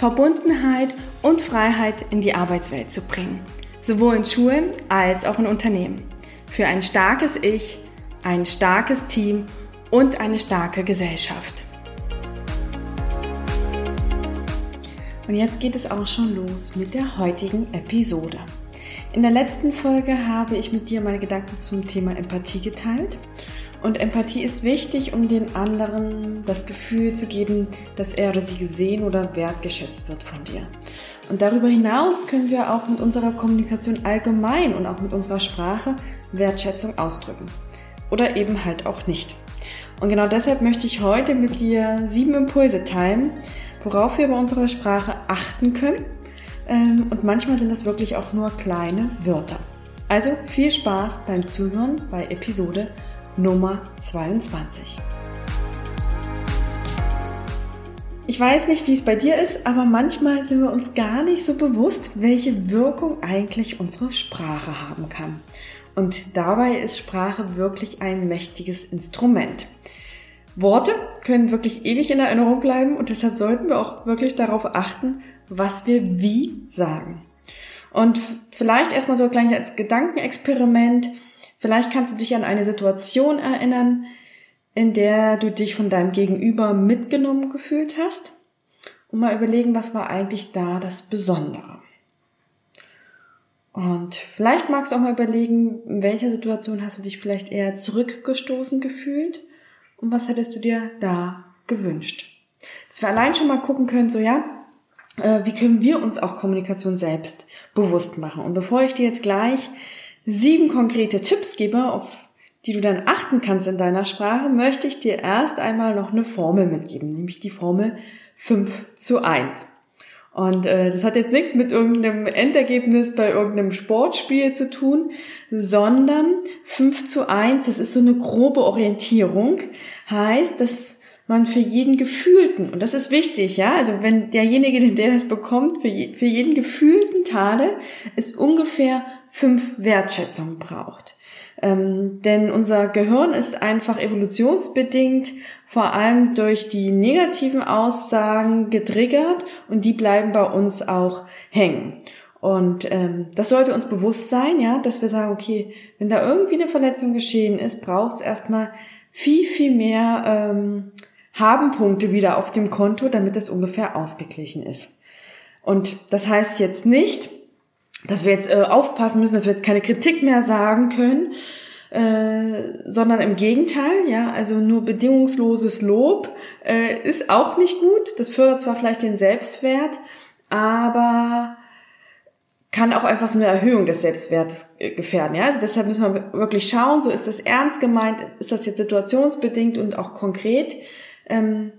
Verbundenheit und Freiheit in die Arbeitswelt zu bringen, sowohl in Schulen als auch in Unternehmen. Für ein starkes Ich, ein starkes Team und eine starke Gesellschaft. Und jetzt geht es auch schon los mit der heutigen Episode. In der letzten Folge habe ich mit dir meine Gedanken zum Thema Empathie geteilt und Empathie ist wichtig, um den anderen das Gefühl zu geben, dass er oder sie gesehen oder wertgeschätzt wird von dir. Und darüber hinaus können wir auch mit unserer Kommunikation allgemein und auch mit unserer Sprache Wertschätzung ausdrücken. Oder eben halt auch nicht. Und genau deshalb möchte ich heute mit dir sieben Impulse teilen, worauf wir bei unserer Sprache achten können. Ähm, und manchmal sind das wirklich auch nur kleine Wörter. Also viel Spaß beim Zuhören bei Episode Nummer 22. Ich weiß nicht, wie es bei dir ist, aber manchmal sind wir uns gar nicht so bewusst, welche Wirkung eigentlich unsere Sprache haben kann. Und dabei ist Sprache wirklich ein mächtiges Instrument. Worte können wirklich ewig in Erinnerung bleiben und deshalb sollten wir auch wirklich darauf achten, was wir wie sagen. Und vielleicht erstmal so gleich als Gedankenexperiment. Vielleicht kannst du dich an eine Situation erinnern, in der du dich von deinem Gegenüber mitgenommen gefühlt hast und mal überlegen, was war eigentlich da das Besondere. Und vielleicht magst du auch mal überlegen, in welcher Situation hast du dich vielleicht eher zurückgestoßen gefühlt und was hättest du dir da gewünscht. Dass wir allein schon mal gucken können, so ja, äh, wie können wir uns auch Kommunikation selbst bewusst machen. Und bevor ich dir jetzt gleich sieben konkrete Tipps gebe, auf die du dann achten kannst in deiner Sprache, möchte ich dir erst einmal noch eine Formel mitgeben, nämlich die Formel 5 zu 1. Und äh, das hat jetzt nichts mit irgendeinem Endergebnis bei irgendeinem Sportspiel zu tun, sondern 5 zu 1, das ist so eine grobe Orientierung, heißt, dass man für jeden gefühlten, und das ist wichtig, ja, also wenn derjenige, der das bekommt, für, je, für jeden gefühlten Tale es ungefähr fünf Wertschätzungen braucht. Ähm, denn unser Gehirn ist einfach evolutionsbedingt vor allem durch die negativen Aussagen getriggert und die bleiben bei uns auch hängen. Und ähm, das sollte uns bewusst sein, ja, dass wir sagen, okay, wenn da irgendwie eine Verletzung geschehen ist, braucht es erstmal viel, viel mehr ähm, Habenpunkte wieder auf dem Konto, damit es ungefähr ausgeglichen ist. Und das heißt jetzt nicht, dass wir jetzt äh, aufpassen müssen, dass wir jetzt keine Kritik mehr sagen können, äh, sondern im Gegenteil, ja, also nur bedingungsloses Lob äh, ist auch nicht gut. Das fördert zwar vielleicht den Selbstwert, aber kann auch einfach so eine Erhöhung des Selbstwertes äh, gefährden. Ja? Also deshalb müssen wir wirklich schauen, so ist das ernst gemeint, ist das jetzt situationsbedingt und auch konkret. Ähm,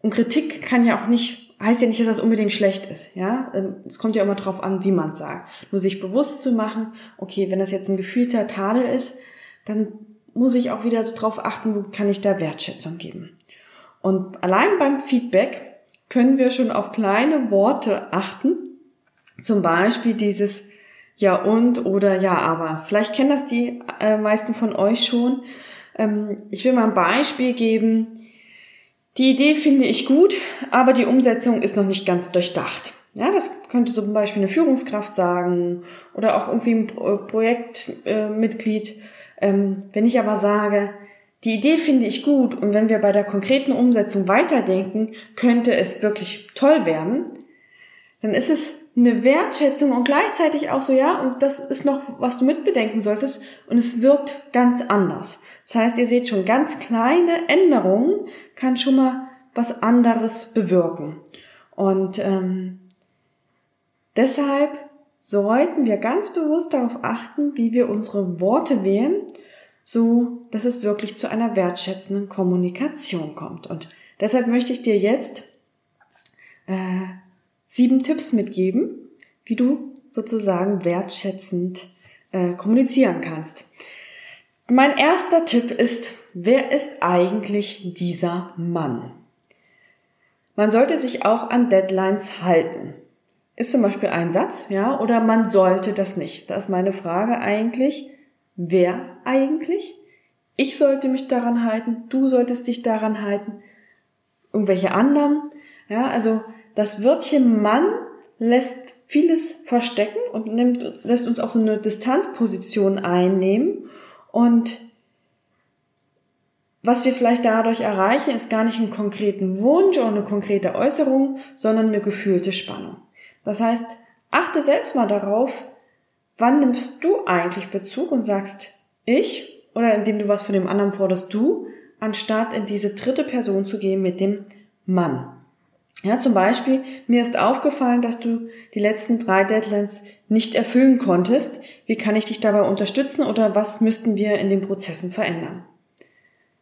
und Kritik kann ja auch nicht heißt ja nicht, dass das unbedingt schlecht ist, ja. Ähm, es kommt ja immer drauf an, wie man es sagt. Nur sich bewusst zu machen, okay, wenn das jetzt ein gefühlter Tadel ist, dann muss ich auch wieder so drauf achten, wo kann ich da Wertschätzung geben. Und allein beim Feedback können wir schon auf kleine Worte achten. Zum Beispiel dieses Ja und oder Ja aber. Vielleicht kennen das die äh, meisten von euch schon. Ähm, ich will mal ein Beispiel geben die Idee finde ich gut, aber die Umsetzung ist noch nicht ganz durchdacht. Ja, das könnte zum Beispiel eine Führungskraft sagen oder auch irgendwie ein Projektmitglied. Ähm, wenn ich aber sage, die Idee finde ich gut und wenn wir bei der konkreten Umsetzung weiterdenken, könnte es wirklich toll werden, dann ist es eine Wertschätzung und gleichzeitig auch so, ja, und das ist noch, was du mitbedenken solltest und es wirkt ganz anders. Das heißt, ihr seht schon, ganz kleine Änderungen kann schon mal was anderes bewirken. Und ähm, deshalb sollten wir ganz bewusst darauf achten, wie wir unsere Worte wählen, so dass es wirklich zu einer wertschätzenden Kommunikation kommt. Und deshalb möchte ich dir jetzt äh, sieben Tipps mitgeben, wie du sozusagen wertschätzend äh, kommunizieren kannst. Mein erster Tipp ist, wer ist eigentlich dieser Mann? Man sollte sich auch an Deadlines halten. Ist zum Beispiel ein Satz, ja, oder man sollte das nicht. Da ist meine Frage eigentlich, wer eigentlich? Ich sollte mich daran halten, du solltest dich daran halten, irgendwelche anderen. Ja, also das Wörtchen Mann lässt vieles verstecken und nimmt, lässt uns auch so eine Distanzposition einnehmen. Und was wir vielleicht dadurch erreichen, ist gar nicht einen konkreten Wunsch oder eine konkrete Äußerung, sondern eine gefühlte Spannung. Das heißt, achte selbst mal darauf, wann nimmst du eigentlich Bezug und sagst ich oder indem du was von dem anderen forderst du, anstatt in diese dritte Person zu gehen mit dem Mann. Ja, zum Beispiel, mir ist aufgefallen, dass du die letzten drei Deadlines nicht erfüllen konntest. Wie kann ich dich dabei unterstützen oder was müssten wir in den Prozessen verändern?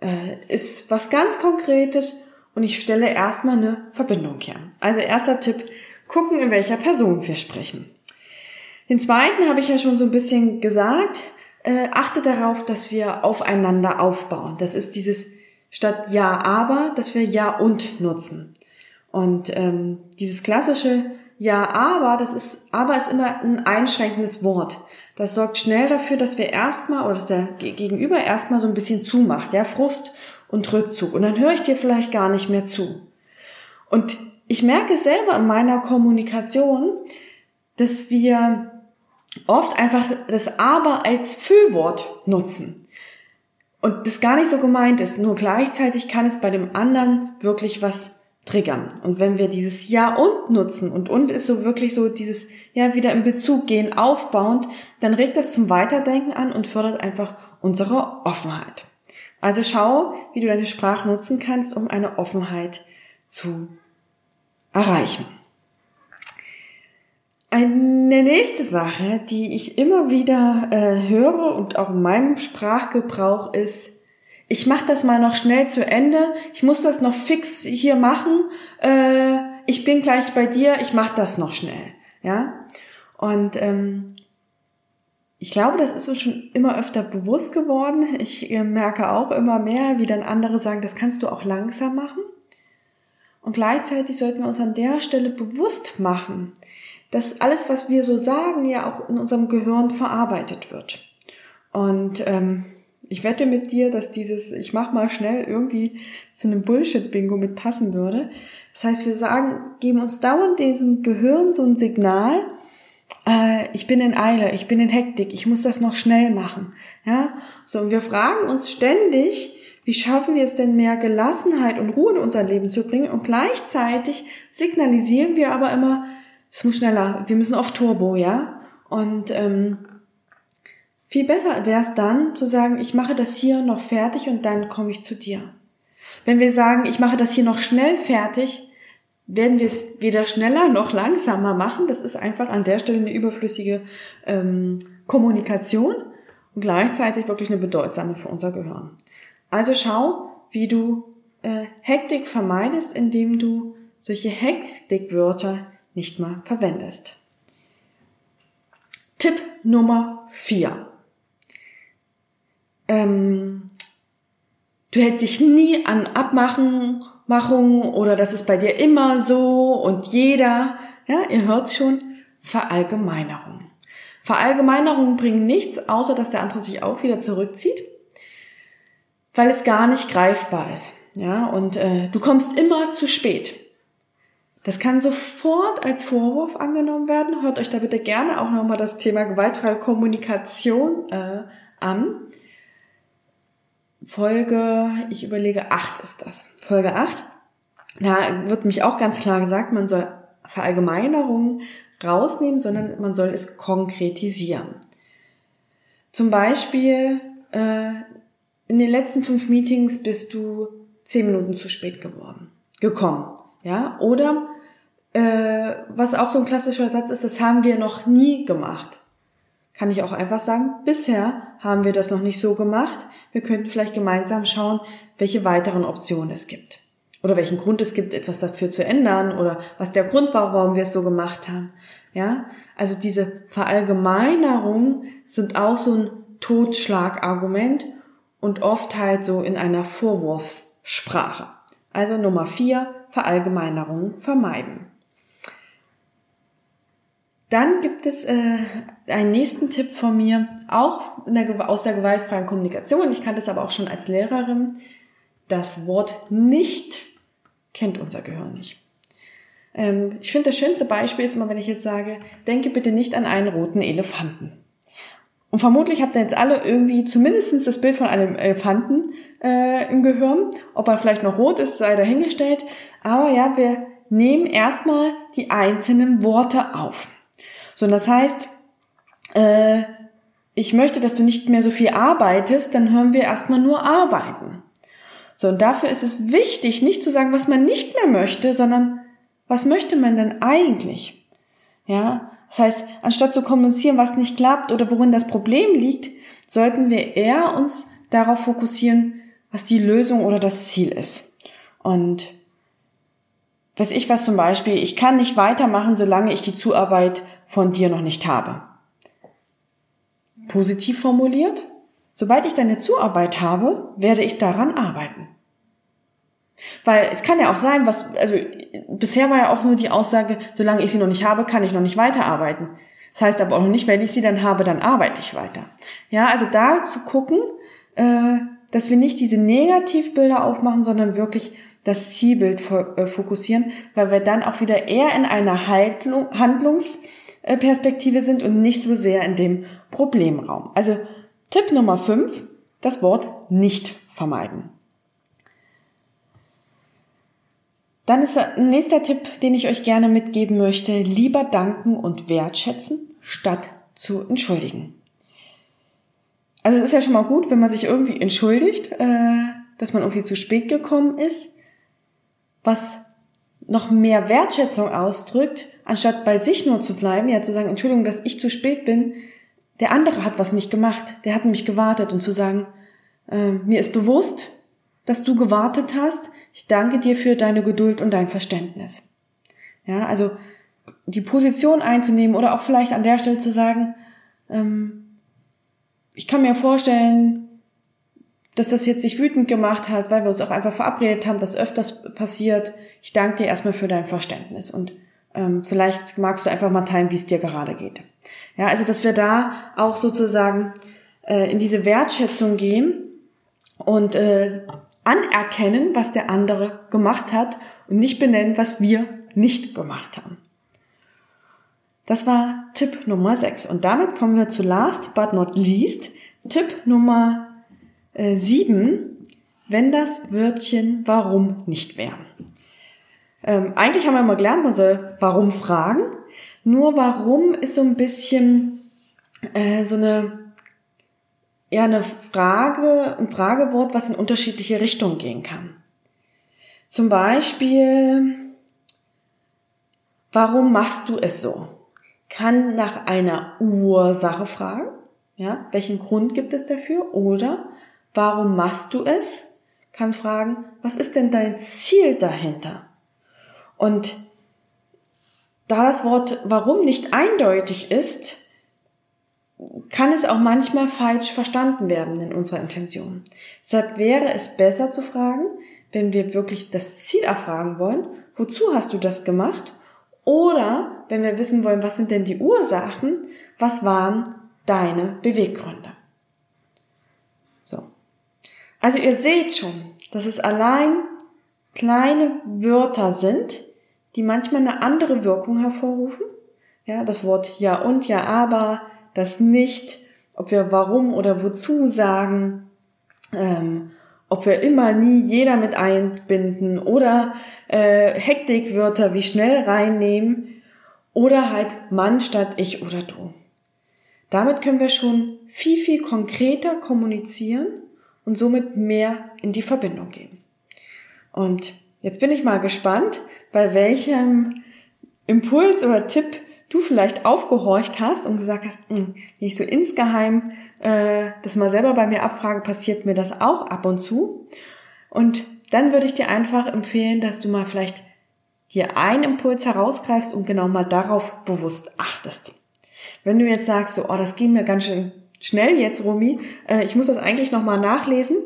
Äh, ist was ganz Konkretes und ich stelle erstmal eine Verbindung her. Also erster Tipp, gucken, in welcher Person wir sprechen. Den zweiten habe ich ja schon so ein bisschen gesagt. Äh, achte darauf, dass wir aufeinander aufbauen. Das ist dieses statt Ja, aber, dass wir Ja und nutzen. Und ähm, dieses klassische Ja, aber, das ist, aber ist immer ein einschränkendes Wort. Das sorgt schnell dafür, dass wir erstmal oder dass der Gegenüber erstmal so ein bisschen zumacht, ja, Frust und Rückzug. Und dann höre ich dir vielleicht gar nicht mehr zu. Und ich merke selber in meiner Kommunikation, dass wir oft einfach das Aber als Füllwort nutzen. Und das gar nicht so gemeint ist, nur gleichzeitig kann es bei dem anderen wirklich was triggern. Und wenn wir dieses Ja und nutzen und und ist so wirklich so dieses Ja wieder in Bezug gehen, aufbauend, dann regt das zum Weiterdenken an und fördert einfach unsere Offenheit. Also schau, wie du deine Sprache nutzen kannst, um eine Offenheit zu erreichen. Eine nächste Sache, die ich immer wieder äh, höre und auch in meinem Sprachgebrauch ist, ich mache das mal noch schnell zu Ende, ich muss das noch fix hier machen, äh, ich bin gleich bei dir, ich mache das noch schnell. Ja? Und ähm, ich glaube, das ist uns schon immer öfter bewusst geworden. Ich äh, merke auch immer mehr, wie dann andere sagen, das kannst du auch langsam machen. Und gleichzeitig sollten wir uns an der Stelle bewusst machen, dass alles, was wir so sagen, ja auch in unserem Gehirn verarbeitet wird. Und ähm, ich wette mit dir, dass dieses Ich mach mal schnell irgendwie zu einem Bullshit-Bingo mit passen würde. Das heißt, wir sagen, geben uns dauernd diesem Gehirn so ein Signal, äh, ich bin in Eile, ich bin in Hektik, ich muss das noch schnell machen. Ja, so und wir fragen uns ständig, wie schaffen wir es denn mehr Gelassenheit und Ruhe in unser Leben zu bringen? Und gleichzeitig signalisieren wir aber immer, es muss schneller, wir müssen auf Turbo, ja? Und ähm, viel besser wäre es dann zu sagen, ich mache das hier noch fertig und dann komme ich zu dir. Wenn wir sagen, ich mache das hier noch schnell fertig, werden wir es weder schneller noch langsamer machen. Das ist einfach an der Stelle eine überflüssige ähm, Kommunikation und gleichzeitig wirklich eine bedeutsame für unser Gehirn. Also schau, wie du äh, Hektik vermeidest, indem du solche Hektikwörter nicht mal verwendest. Tipp Nummer vier: Ähm, du hältst dich nie an Abmachungen oder das ist bei dir immer so und jeder, ja, ihr hört's schon, Verallgemeinerung. Verallgemeinerungen bringen nichts, außer dass der andere sich auch wieder zurückzieht weil es gar nicht greifbar ist. Ja, und äh, du kommst immer zu spät. Das kann sofort als Vorwurf angenommen werden. Hört euch da bitte gerne auch nochmal das Thema gewaltfreie Kommunikation äh, an. Folge, ich überlege, acht ist das. Folge acht. Da wird mich auch ganz klar gesagt, man soll Verallgemeinerungen rausnehmen, sondern man soll es konkretisieren. Zum Beispiel äh, in den letzten fünf Meetings bist du zehn Minuten zu spät geworden, gekommen, ja, oder äh, was auch so ein klassischer Satz ist, das haben wir noch nie gemacht. Kann ich auch einfach sagen, bisher haben wir das noch nicht so gemacht. Wir könnten vielleicht gemeinsam schauen, welche weiteren Optionen es gibt. Oder welchen Grund es gibt, etwas dafür zu ändern oder was der Grund war, warum wir es so gemacht haben. Ja, also diese Verallgemeinerungen sind auch so ein Totschlagargument und oft halt so in einer Vorwurfssprache. Also Nummer vier, Verallgemeinerungen vermeiden. Dann gibt es äh, einen nächsten Tipp von mir, auch der, aus der gewaltfreien Kommunikation. Ich kannte es aber auch schon als Lehrerin. Das Wort nicht kennt unser Gehirn nicht. Ähm, ich finde, das schönste Beispiel ist immer, wenn ich jetzt sage, denke bitte nicht an einen roten Elefanten. Und vermutlich habt ihr jetzt alle irgendwie zumindest das Bild von einem Elefanten äh, im Gehirn. Ob er vielleicht noch rot ist, sei dahingestellt. Aber ja, wir nehmen erstmal die einzelnen Worte auf. So, und das heißt, äh, ich möchte, dass du nicht mehr so viel arbeitest, dann hören wir erstmal nur arbeiten. So, und dafür ist es wichtig, nicht zu sagen, was man nicht mehr möchte, sondern was möchte man denn eigentlich? Ja, das heißt, anstatt zu kommunizieren, was nicht klappt oder worin das Problem liegt, sollten wir eher uns darauf fokussieren, was die Lösung oder das Ziel ist. Und weiß ich was zum Beispiel, ich kann nicht weitermachen, solange ich die Zuarbeit von dir noch nicht habe. Positiv formuliert, sobald ich deine Zuarbeit habe, werde ich daran arbeiten. Weil es kann ja auch sein, was, also bisher war ja auch nur die Aussage, solange ich sie noch nicht habe, kann ich noch nicht weiterarbeiten. Das heißt aber auch noch nicht, wenn ich sie dann habe, dann arbeite ich weiter. Ja, also da zu gucken, äh, dass wir nicht diese Negativbilder aufmachen, sondern wirklich das Zielbild äh, fokussieren, weil wir dann auch wieder eher in einer Handlungsperspektive sind und nicht so sehr in dem Problemraum. Also Tipp Nummer 5, das Wort nicht vermeiden. Dann ist ein nächster Tipp, den ich euch gerne mitgeben möchte, lieber danken und wertschätzen, statt zu entschuldigen. Also es ist ja schon mal gut, wenn man sich irgendwie entschuldigt, äh, dass man irgendwie zu spät gekommen ist. Was noch mehr Wertschätzung ausdrückt, anstatt bei sich nur zu bleiben, ja zu sagen, Entschuldigung, dass ich zu spät bin, der andere hat was nicht gemacht, der hat mich gewartet und zu sagen, äh, mir ist bewusst, dass du gewartet hast. Ich danke dir für deine Geduld und dein Verständnis. Ja, also die Position einzunehmen oder auch vielleicht an der Stelle zu sagen, ähm, ich kann mir vorstellen, dass das jetzt sich wütend gemacht hat, weil wir uns auch einfach verabredet haben, dass öfters passiert. Ich danke dir erstmal für dein Verständnis und ähm, vielleicht magst du einfach mal teilen, wie es dir gerade geht. Ja, also dass wir da auch sozusagen äh, in diese Wertschätzung gehen und äh, anerkennen, was der andere gemacht hat und nicht benennen, was wir nicht gemacht haben. Das war Tipp Nummer 6. Und damit kommen wir zu last but not least. Tipp Nummer äh, 7, wenn das Wörtchen warum nicht wäre. Ähm, eigentlich haben wir mal gelernt, man soll warum fragen. Nur warum ist so ein bisschen äh, so eine eher eine Frage, ein Fragewort, was in unterschiedliche Richtungen gehen kann. Zum Beispiel, warum machst du es so? Kann nach einer Ursache fragen. Ja, welchen Grund gibt es dafür? Oder warum machst du es? Kann fragen, was ist denn dein Ziel dahinter? Und da das Wort warum nicht eindeutig ist, kann es auch manchmal falsch verstanden werden in unserer Intention. Deshalb wäre es besser zu fragen, wenn wir wirklich das Ziel erfragen wollen, wozu hast du das gemacht? Oder wenn wir wissen wollen, was sind denn die Ursachen, was waren deine Beweggründe? So. Also ihr seht schon, dass es allein kleine Wörter sind, die manchmal eine andere Wirkung hervorrufen. Ja, das Wort ja und ja aber, das nicht, ob wir warum oder wozu sagen, ähm, ob wir immer nie jeder mit einbinden oder äh, Hektikwörter wie schnell reinnehmen oder halt Mann statt ich oder du. Damit können wir schon viel, viel konkreter kommunizieren und somit mehr in die Verbindung gehen. Und jetzt bin ich mal gespannt, bei welchem Impuls oder Tipp du vielleicht aufgehorcht hast und gesagt hast, hm, wenn ich so insgeheim äh, das mal selber bei mir abfrage, passiert mir das auch ab und zu. Und dann würde ich dir einfach empfehlen, dass du mal vielleicht dir einen Impuls herausgreifst und genau mal darauf bewusst achtest. Wenn du jetzt sagst, so, oh, das ging mir ganz schön schnell jetzt, Romy, äh, ich muss das eigentlich nochmal nachlesen,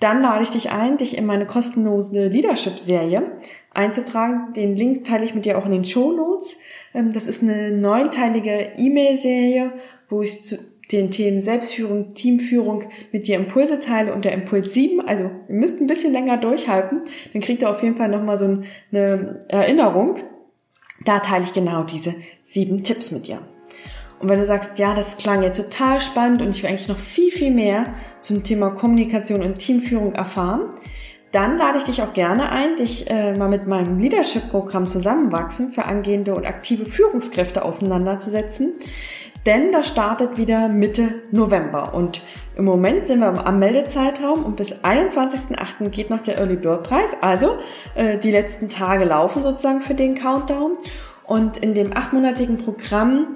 dann lade ich dich ein, dich in meine kostenlose Leadership-Serie einzutragen. Den Link teile ich mit dir auch in den Show Notes. Ähm, das ist eine neunteilige E-Mail-Serie, wo ich zu den Themen Selbstführung, Teamführung mit dir Impulse teile und der Impuls 7, also ihr müsst ein bisschen länger durchhalten, dann kriegt ihr auf jeden Fall nochmal so eine Erinnerung. Da teile ich genau diese sieben Tipps mit dir. Und wenn du sagst, ja, das klang ja total spannend und ich will eigentlich noch viel, viel mehr zum Thema Kommunikation und Teamführung erfahren, dann lade ich dich auch gerne ein, dich äh, mal mit meinem Leadership-Programm Zusammenwachsen für angehende und aktive Führungskräfte auseinanderzusetzen. Denn das startet wieder Mitte November und im Moment sind wir am Meldezeitraum und bis 21.08. geht noch der Early Bird Preis. Also äh, die letzten Tage laufen sozusagen für den Countdown. Und in dem achtmonatigen Programm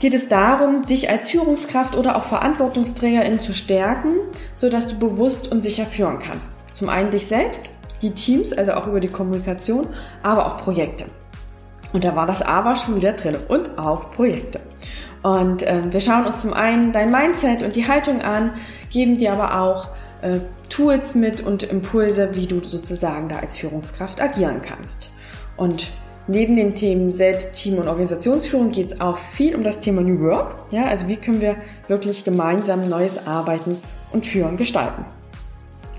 geht es darum, dich als Führungskraft oder auch Verantwortungsträgerin zu stärken, sodass du bewusst und sicher führen kannst. Zum einen dich selbst, die Teams, also auch über die Kommunikation, aber auch Projekte. Und da war das aber schon wieder drin und auch Projekte. Und äh, wir schauen uns zum einen dein Mindset und die Haltung an, geben dir aber auch äh, Tools mit und Impulse, wie du sozusagen da als Führungskraft agieren kannst. Und Neben den Themen Selbst, Team und Organisationsführung geht es auch viel um das Thema New Work. Ja, also wie können wir wirklich gemeinsam neues Arbeiten und Führen gestalten.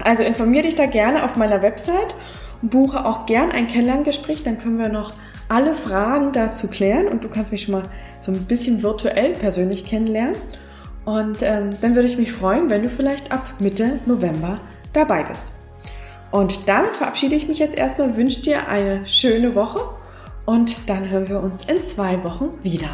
Also informier dich da gerne auf meiner Website und buche auch gern ein Kennenlerngespräch, dann können wir noch alle Fragen dazu klären und du kannst mich schon mal so ein bisschen virtuell persönlich kennenlernen. Und ähm, dann würde ich mich freuen, wenn du vielleicht ab Mitte November dabei bist. Und damit verabschiede ich mich jetzt erstmal, wünsche dir eine schöne Woche und dann hören wir uns in zwei Wochen wieder.